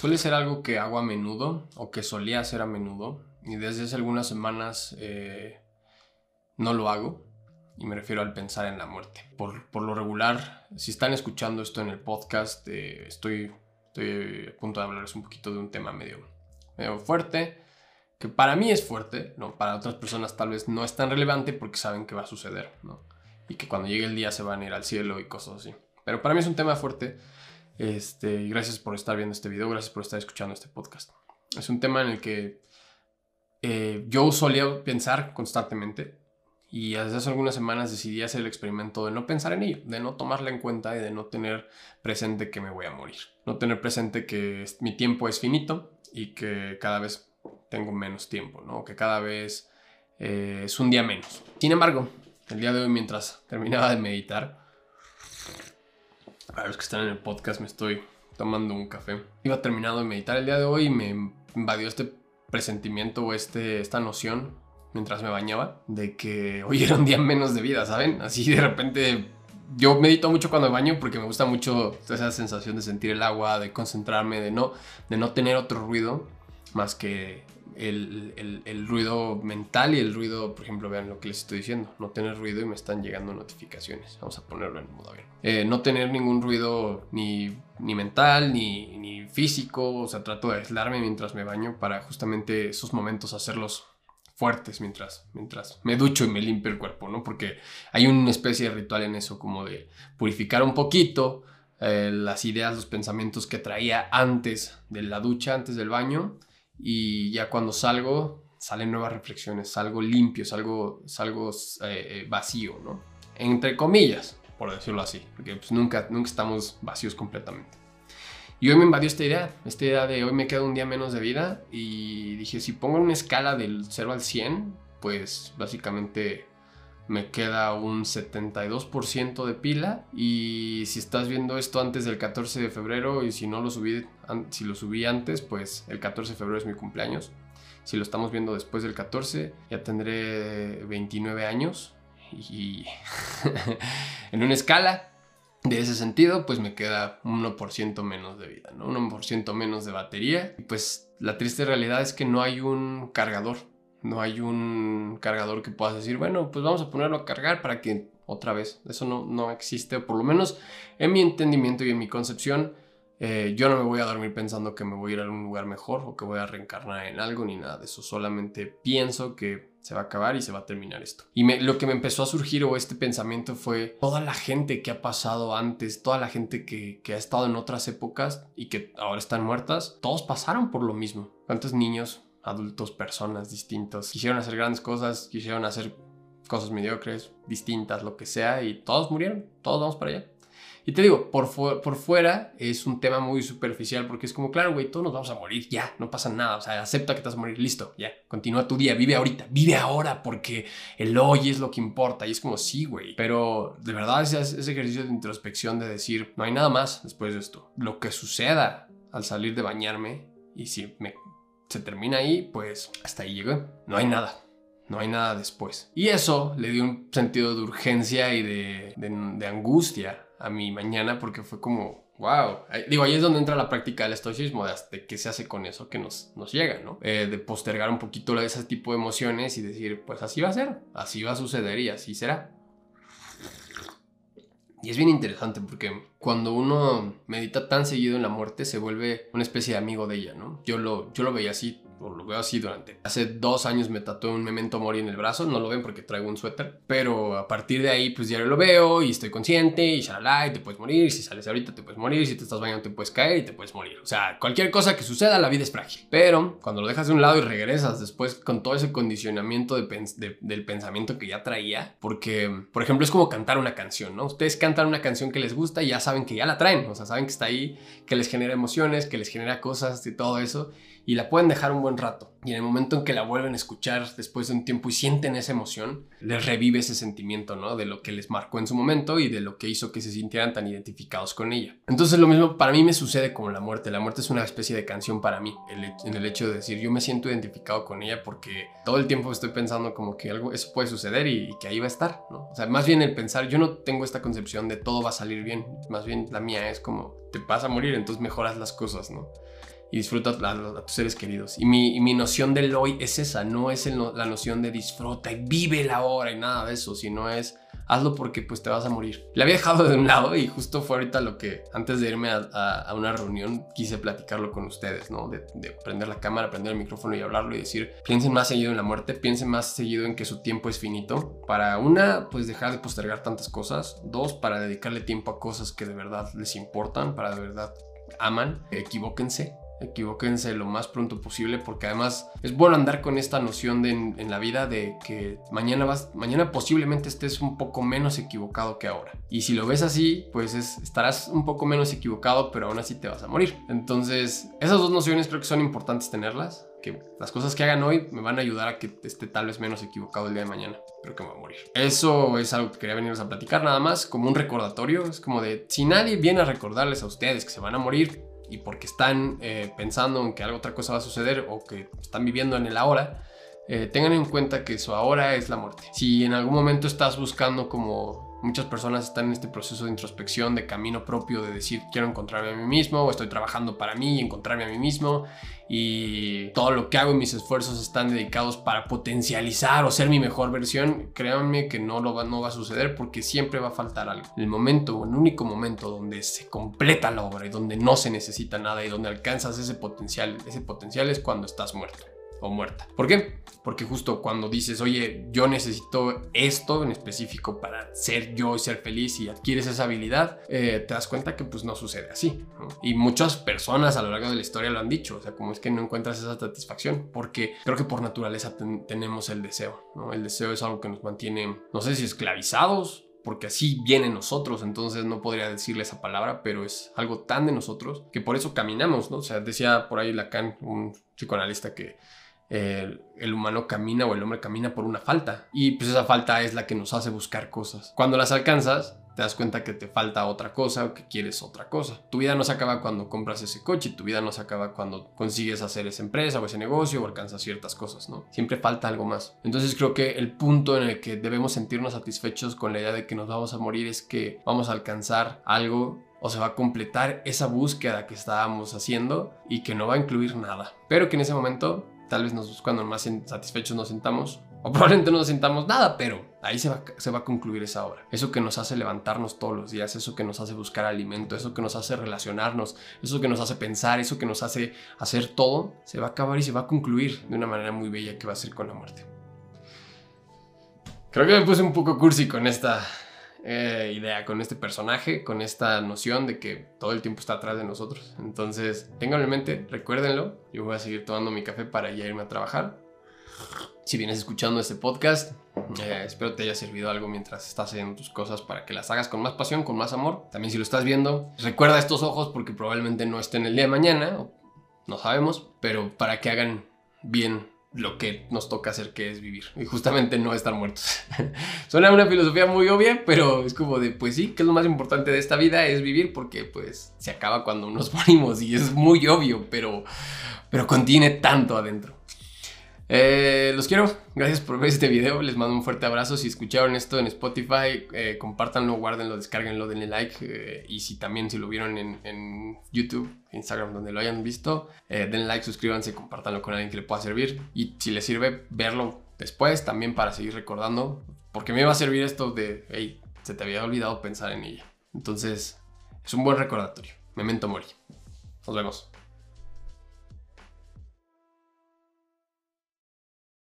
suele ser algo que hago a menudo o que solía hacer a menudo y desde hace algunas semanas eh, no lo hago y me refiero al pensar en la muerte. Por, por lo regular, si están escuchando esto en el podcast, eh, estoy, estoy a punto de hablarles un poquito de un tema medio, medio fuerte, que para mí es fuerte, ¿no? para otras personas tal vez no es tan relevante porque saben que va a suceder, ¿no? y que cuando llegue el día se van a ir al cielo y cosas así. Pero para mí es un tema fuerte. Este, gracias por estar viendo este video, gracias por estar escuchando este podcast. Es un tema en el que eh, yo solía pensar constantemente y hace algunas semanas decidí hacer el experimento de no pensar en ello, de no tomarla en cuenta y de no tener presente que me voy a morir. No tener presente que mi tiempo es finito y que cada vez tengo menos tiempo, ¿no? Que cada vez eh, es un día menos. Sin embargo, el día de hoy mientras terminaba de meditar, para los que están en el podcast me estoy tomando un café. Iba terminado de meditar el día de hoy y me invadió este presentimiento o este, esta noción mientras me bañaba de que hoy era un día menos de vida, ¿saben? Así de repente yo medito mucho cuando me baño porque me gusta mucho esa sensación de sentir el agua, de concentrarme, de no, de no tener otro ruido más que el, ruido mental y el ruido, por ejemplo, vean lo que les estoy diciendo, no tener ruido y me están llegando notificaciones, vamos a ponerlo en modo avión. Eh, no tener ningún ruido ni, ni mental ni, ni, físico, o sea, trato de aislarme mientras me baño para justamente esos momentos hacerlos fuertes mientras, mientras me ducho y me limpio el cuerpo, ¿no? Porque hay una especie de ritual en eso, como de purificar un poquito eh, las ideas, los pensamientos que traía antes de la ducha, antes del baño, y ya cuando salgo, salen nuevas reflexiones, salgo limpio, salgo, salgo eh, eh, vacío, ¿no? Entre comillas, por decirlo así, porque pues nunca, nunca estamos vacíos completamente. Y hoy me invadió esta idea, esta idea de hoy me queda un día menos de vida y dije, si pongo una escala del 0 al 100, pues básicamente me queda un 72% de pila. Y si estás viendo esto antes del 14 de febrero y si no lo subí si lo subí antes pues el 14 de febrero es mi cumpleaños. Si lo estamos viendo después del 14 ya tendré 29 años. Y en una escala de ese sentido pues me queda un 1% menos de vida, ¿no? Un 1% menos de batería. Y pues la triste realidad es que no hay un cargador no hay un cargador que puedas decir, bueno, pues vamos a ponerlo a cargar para que otra vez, eso no, no existe, por lo menos en mi entendimiento y en mi concepción, eh, yo no me voy a dormir pensando que me voy a ir a un lugar mejor o que voy a reencarnar en algo ni nada de eso, solamente pienso que se va a acabar y se va a terminar esto. Y lo que me empezó a surgir o este pensamiento fue toda la gente que ha pasado antes, toda la gente que, que ha estado en otras épocas y que ahora están muertas, todos pasaron por lo mismo. ¿Cuántos niños adultos, personas distintos. Quisieron hacer grandes cosas, quisieron hacer cosas mediocres, distintas, lo que sea, y todos murieron, todos vamos para allá. Y te digo, por, por fuera es un tema muy superficial porque es como, claro, güey, todos nos vamos a morir, ya, no pasa nada, o sea, acepta que te vas a morir, listo, ya, continúa tu día, vive ahorita, vive ahora porque el hoy es lo que importa. Y es como, sí, güey, pero de verdad ese, ese ejercicio de introspección de decir, no hay nada más después de esto. Lo que suceda al salir de bañarme y si me se termina ahí, pues hasta ahí llegó. No hay nada. No hay nada después. Y eso le dio un sentido de urgencia y de, de, angustia a mi mañana porque fue como, wow. Digo, ahí es donde entra la práctica del estoicismo, de, qué se hace con eso que nos, nos llega, ¿no? Eh, de postergar un poquito ese tipo de emociones y decir, pues así va a ser, así va a suceder y así será. Y es bien interesante porque cuando uno medita tan seguido en la muerte se vuelve una especie de amigo de ella, ¿no? Yo lo, yo lo veía así lo veo así durante. Hace dos años me tatué un memento mori en el brazo, no lo ven porque traigo un suéter, pero a partir de ahí, pues ya lo veo y estoy consciente y shalala, y te puedes morir. Si sales ahorita, te puedes morir. Si te estás bañando, te puedes caer y te puedes morir. O sea, cualquier cosa que suceda, la vida es frágil. Pero cuando lo dejas de un lado y regresas después con todo ese condicionamiento del pensamiento que ya traía, porque, por ejemplo, es como cantar una canción, ¿no? Ustedes cantan una canción que les gusta y ya saben que ya la traen, o sea, saben que está ahí, que les genera emociones, que les genera cosas y todo eso y la pueden dejar un buen rato. Y en el momento en que la vuelven a escuchar después de un tiempo y sienten esa emoción, les revive ese sentimiento, ¿no? De lo que les marcó en su momento y de lo que hizo que se sintieran tan identificados con ella. Entonces lo mismo para mí me sucede con la muerte. La muerte es una especie de canción para mí, en el hecho de decir yo me siento identificado con ella porque todo el tiempo estoy pensando como que algo, eso puede suceder y, y que ahí va a estar, ¿no? O sea, más bien el pensar, yo no tengo esta concepción de todo va a salir bien, más bien la mía es como te vas a morir, entonces mejoras las cosas, ¿no? Y disfruta a, tus seres queridos. Y mi, mi, noción del hoy es esa, no es la noción de disfruta y vive la hora y nada de eso, sino es hazlo porque pues te vas a morir. Le había dejado de un lado y justo fue ahorita lo que antes de irme a, una reunión quise platicarlo con ustedes, ¿no? De, de, prender la cámara, prender el micrófono y hablarlo y decir, piensen más seguido en la muerte, piensen más seguido en que su tiempo es finito. Para una, pues dejar de postergar tantas cosas. Dos, para dedicarle tiempo a cosas que de verdad les importan, para de verdad aman. Equivóquense equivóquense lo más pronto posible porque además es bueno andar con esta noción de, en, la vida de que mañana vas mañana posiblemente estés un poco menos equivocado que ahora y si lo ves así pues estarás un poco menos equivocado pero aún así te vas a morir entonces esas dos nociones creo que son importantes tenerlas que las cosas que hagan hoy me van a ayudar a que esté tal vez menos equivocado el día de mañana, pero que me voy a morir. Eso es algo que quería venirles a platicar nada más, como un recordatorio, es como de, si nadie viene a recordarles a ustedes que se van a morir, y porque están eh, pensando en que algo otra cosa va a suceder o que están viviendo en el ahora, eh, tengan en cuenta que su ahora es la muerte. Si en algún momento estás buscando como Muchas personas están en este proceso de introspección, de camino propio, de decir quiero encontrarme a mí mismo, o estoy trabajando para mí y encontrarme a mí mismo, y todo lo que hago y mis esfuerzos están dedicados para potencializar o ser mi mejor versión. Créanme que no, lo va, no va a suceder porque siempre va a faltar algo. El momento, el único momento donde se completa la obra y donde no se necesita nada y donde alcanzas ese potencial, ese potencial es cuando estás muerto o muerta. ¿Por qué? Porque justo cuando dices, oye, yo necesito esto en específico para ser yo y ser feliz y adquieres esa habilidad, eh, te das cuenta que pues no sucede así. Y muchas personas a lo largo de la historia lo han dicho, o sea, como es que no encuentras esa satisfacción, porque creo que por naturaleza tenemos el deseo, ¿no? El deseo es algo que nos mantiene, no sé si esclavizados, porque así viene nosotros, entonces no podría decirle esa palabra, pero es algo tan de nosotros que por eso caminamos, ¿no? O sea, decía por ahí Lacan, un psicoanalista, que el, humano camina o el hombre camina por una falta. Y pues esa falta es la que nos hace buscar cosas. Cuando las alcanzas, te das cuenta que te falta otra cosa o que quieres otra cosa. Tu vida no se acaba cuando compras ese coche, tu vida no se acaba cuando consigues hacer esa empresa o ese negocio o alcanzas ciertas cosas, ¿no? Siempre falta algo más. Entonces creo que el punto en el que debemos sentirnos satisfechos con la idea de que nos vamos a morir es que vamos a alcanzar algo o se va a completar esa búsqueda que estábamos haciendo y que no va a incluir nada. Pero que en ese momento tal vez cuando más satisfechos nos sentamos, o probablemente no nos sentamos nada, pero ahí se va, se va a concluir esa obra. Eso que nos hace levantarnos todos los días, eso que nos hace buscar alimento, eso que nos hace relacionarnos, eso que nos hace pensar, eso que nos hace hacer todo, se va a acabar y se va a concluir de una manera muy bella que va a ser con la muerte. Creo que me puse un poco cursi con esta eh, idea, con este personaje, con esta noción de que todo el tiempo está atrás de nosotros. Entonces, tenganlo en mente, recuérdenlo. Yo voy a seguir tomando mi café para ya irme a trabajar. Si vienes escuchando este podcast, eh, espero te haya servido algo mientras estás haciendo tus cosas para que las hagas con más pasión, con más amor. También si lo estás viendo, recuerda estos ojos porque probablemente no estén el día de mañana, no sabemos, pero para que hagan bien lo que nos toca hacer que es vivir y justamente no estar muertos. Suena una filosofía muy obvia, pero es como de, pues sí, que es lo más importante de esta vida es vivir porque pues se acaba cuando nos morimos y es muy obvio, pero, pero contiene tanto adentro. Eh, los quiero, gracias por ver este video, les mando un fuerte abrazo, si escucharon esto en Spotify, eh, compártanlo, guárdenlo, descárguenlo, denle like eh, y si también si lo vieron en, YouTube, Instagram, donde lo hayan visto, denle like, suscríbanse, compártanlo con alguien que le pueda servir y si les sirve verlo después también para seguir recordando, porque me va a servir esto de, hey, se te había olvidado pensar en ella. Entonces, es un buen recordatorio. Memento mori. Nos vemos.